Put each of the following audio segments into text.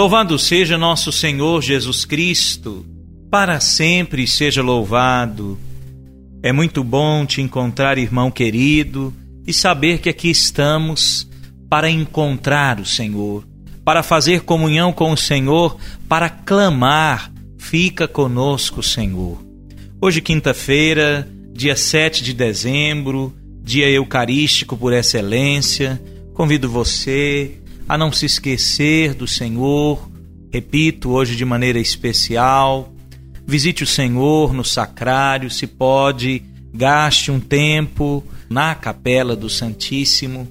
Louvado seja nosso Senhor Jesus Cristo, para sempre seja louvado. É muito bom te encontrar, irmão querido, e saber que aqui estamos para encontrar o Senhor, para fazer comunhão com o Senhor, para clamar: Fica conosco, Senhor. Hoje, quinta-feira, dia 7 de dezembro, dia eucarístico por excelência, convido você a não se esquecer do Senhor. Repito, hoje de maneira especial. Visite o Senhor no sacrário, se pode, gaste um tempo na capela do Santíssimo.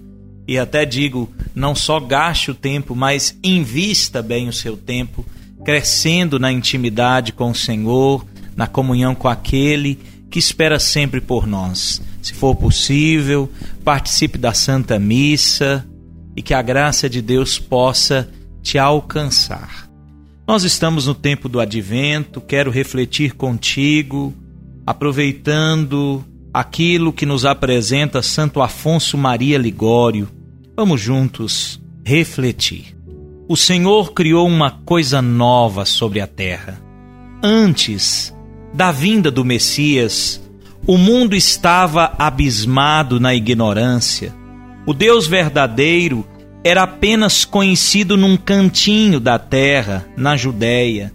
E até digo, não só gaste o tempo, mas invista bem o seu tempo, crescendo na intimidade com o Senhor, na comunhão com aquele que espera sempre por nós. Se for possível, participe da Santa Missa, e que a graça de Deus possa te alcançar. Nós estamos no tempo do advento, quero refletir contigo, aproveitando aquilo que nos apresenta Santo Afonso Maria Ligório. Vamos juntos refletir. O Senhor criou uma coisa nova sobre a terra. Antes da vinda do Messias, o mundo estava abismado na ignorância o Deus verdadeiro era apenas conhecido num cantinho da terra, na Judéia.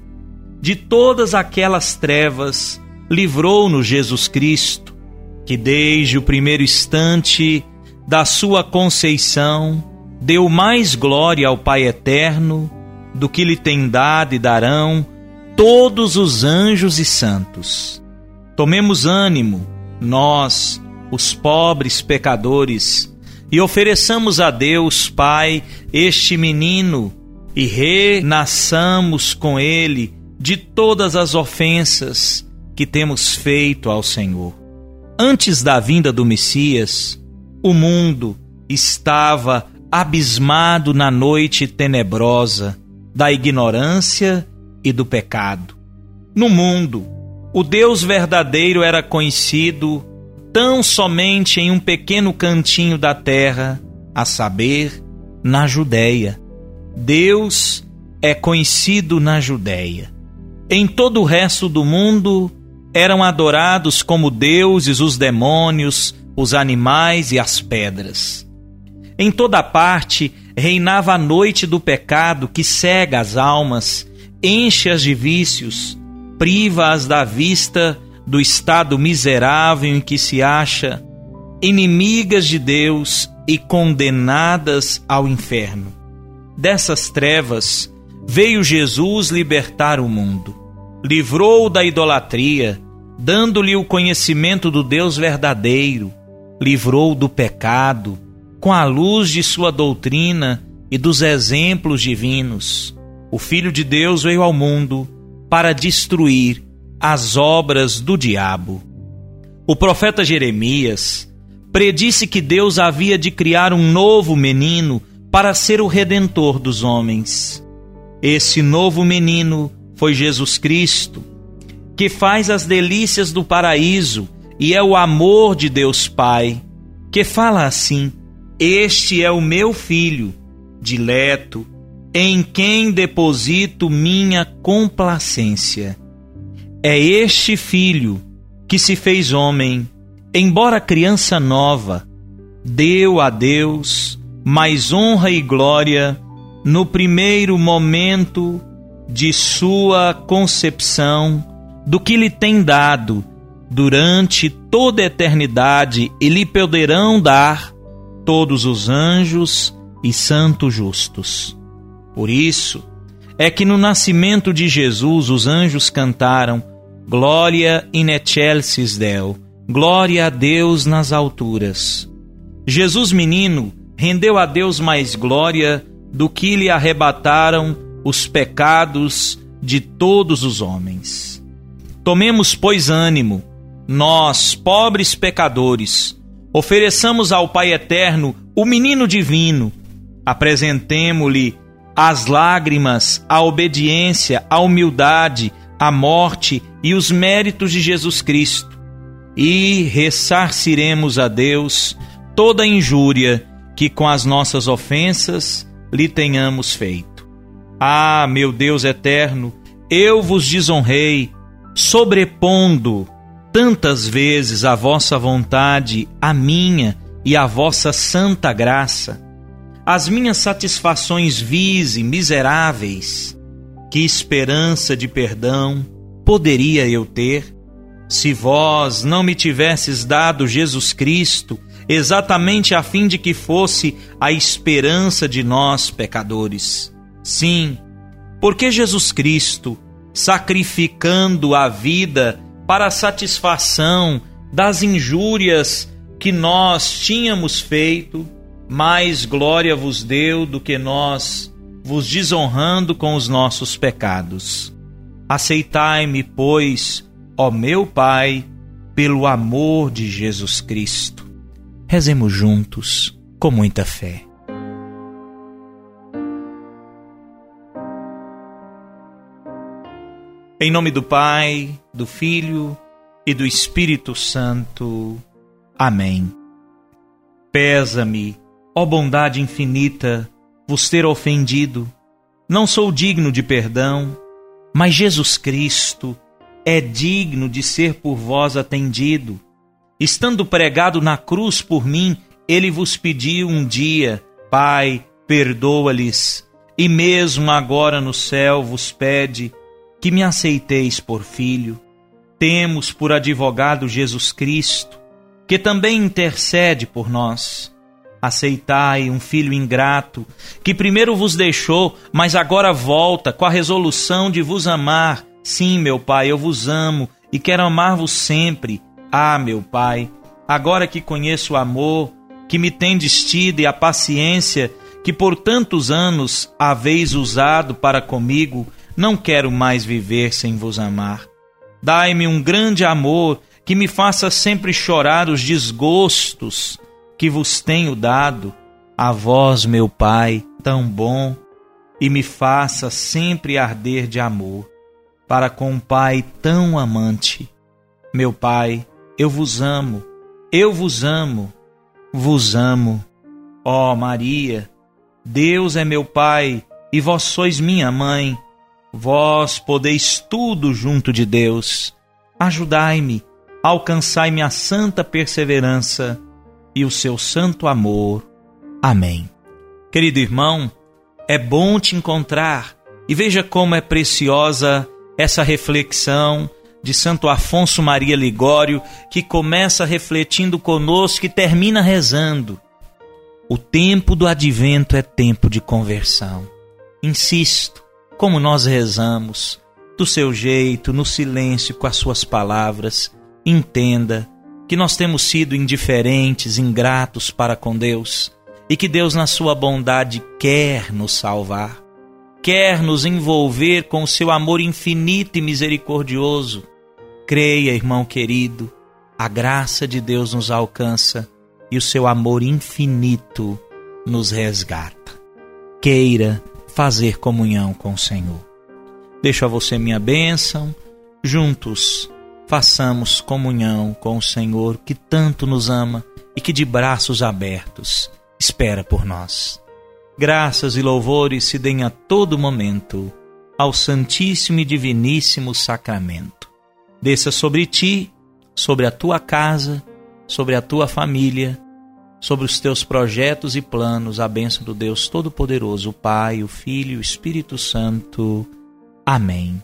De todas aquelas trevas, livrou-nos Jesus Cristo, que desde o primeiro instante da sua conceição deu mais glória ao Pai eterno do que lhe tem dado e darão todos os anjos e santos. Tomemos ânimo, nós, os pobres pecadores, e ofereçamos a Deus, Pai, este menino e renasçamos com ele de todas as ofensas que temos feito ao Senhor. Antes da vinda do Messias, o mundo estava abismado na noite tenebrosa da ignorância e do pecado. No mundo, o Deus verdadeiro era conhecido tão somente em um pequeno cantinho da terra, a saber, na Judéia. Deus é conhecido na Judéia. Em todo o resto do mundo eram adorados como deuses os demônios, os animais e as pedras. Em toda parte reinava a noite do pecado que cega as almas, enche-as de vícios, priva-as da vista do estado miserável em que se acha, inimigas de Deus e condenadas ao inferno. Dessas trevas veio Jesus libertar o mundo. Livrou da idolatria, dando-lhe o conhecimento do Deus verdadeiro. Livrou do pecado, com a luz de sua doutrina e dos exemplos divinos. O Filho de Deus veio ao mundo para destruir as obras do diabo. O profeta Jeremias predisse que Deus havia de criar um novo menino para ser o redentor dos homens. Esse novo menino foi Jesus Cristo, que faz as delícias do paraíso e é o amor de Deus Pai, que fala assim: Este é o meu filho, dileto, em quem deposito minha complacência. É este filho que se fez homem, embora criança nova, deu a Deus mais honra e glória no primeiro momento de sua concepção do que lhe tem dado durante toda a eternidade e lhe poderão dar todos os anjos e santos justos. Por isso é que no nascimento de Jesus os anjos cantaram Glória in excelsis Deo, glória a Deus nas alturas. Jesus menino rendeu a Deus mais glória do que lhe arrebataram os pecados de todos os homens. Tomemos, pois, ânimo, nós, pobres pecadores, ofereçamos ao Pai Eterno o menino divino, apresentemo-lhe as lágrimas, a obediência, a humildade, a morte e os méritos de Jesus Cristo, e ressarciremos a Deus toda injúria que com as nossas ofensas lhe tenhamos feito. Ah, meu Deus eterno, eu vos desonrei, sobrepondo tantas vezes a vossa vontade, a minha e a vossa santa graça, as minhas satisfações vis e miseráveis, que esperança de perdão poderia eu ter se vós não me tivesses dado Jesus Cristo, exatamente a fim de que fosse a esperança de nós pecadores? Sim, porque Jesus Cristo, sacrificando a vida para a satisfação das injúrias que nós tínhamos feito, mais glória vos deu do que nós vos desonrando com os nossos pecados. Aceitai-me, pois, ó meu Pai, pelo amor de Jesus Cristo. Rezemos juntos, com muita fé. Em nome do Pai, do Filho e do Espírito Santo. Amém. Pesa-me, ó bondade infinita, vos ter ofendido. Não sou digno de perdão, mas Jesus Cristo é digno de ser por vós atendido. Estando pregado na cruz por mim, ele vos pediu um dia, Pai, perdoa-lhes, e mesmo agora no céu vos pede que me aceiteis por filho. Temos por advogado Jesus Cristo, que também intercede por nós. Aceitai um filho ingrato, que primeiro vos deixou, mas agora volta com a resolução de vos amar. Sim, meu Pai, eu vos amo e quero amar-vos sempre. Ah, meu Pai, agora que conheço o amor, que me tendes tido e a paciência que por tantos anos haveis usado para comigo, não quero mais viver sem vos amar. Dai-me um grande amor que me faça sempre chorar os desgostos que vos tenho dado, a vós, meu Pai, tão bom, e me faça sempre arder de amor, para com um Pai tão amante. Meu Pai, eu vos amo, eu vos amo, vos amo. Ó oh, Maria, Deus é meu Pai e vós sois minha mãe. Vós podeis tudo junto de Deus. Ajudai-me, alcançai-me a santa perseverança e o seu santo amor. Amém. Querido irmão, é bom te encontrar e veja como é preciosa essa reflexão de Santo Afonso Maria Ligório, que começa refletindo conosco e termina rezando. O tempo do advento é tempo de conversão. Insisto, como nós rezamos, do seu jeito, no silêncio, com as suas palavras, entenda que nós temos sido indiferentes, ingratos para com Deus e que Deus, na sua bondade, quer nos salvar, quer nos envolver com o seu amor infinito e misericordioso. Creia, irmão querido, a graça de Deus nos alcança e o seu amor infinito nos resgata. Queira fazer comunhão com o Senhor. Deixo a você minha bênção, juntos façamos comunhão com o Senhor que tanto nos ama e que de braços abertos espera por nós. Graças e louvores se deem a todo momento ao Santíssimo e Diviníssimo Sacramento. Desça sobre ti, sobre a tua casa, sobre a tua família, sobre os teus projetos e planos a bênção do Deus Todo-Poderoso, o Pai, o Filho e o Espírito Santo. Amém.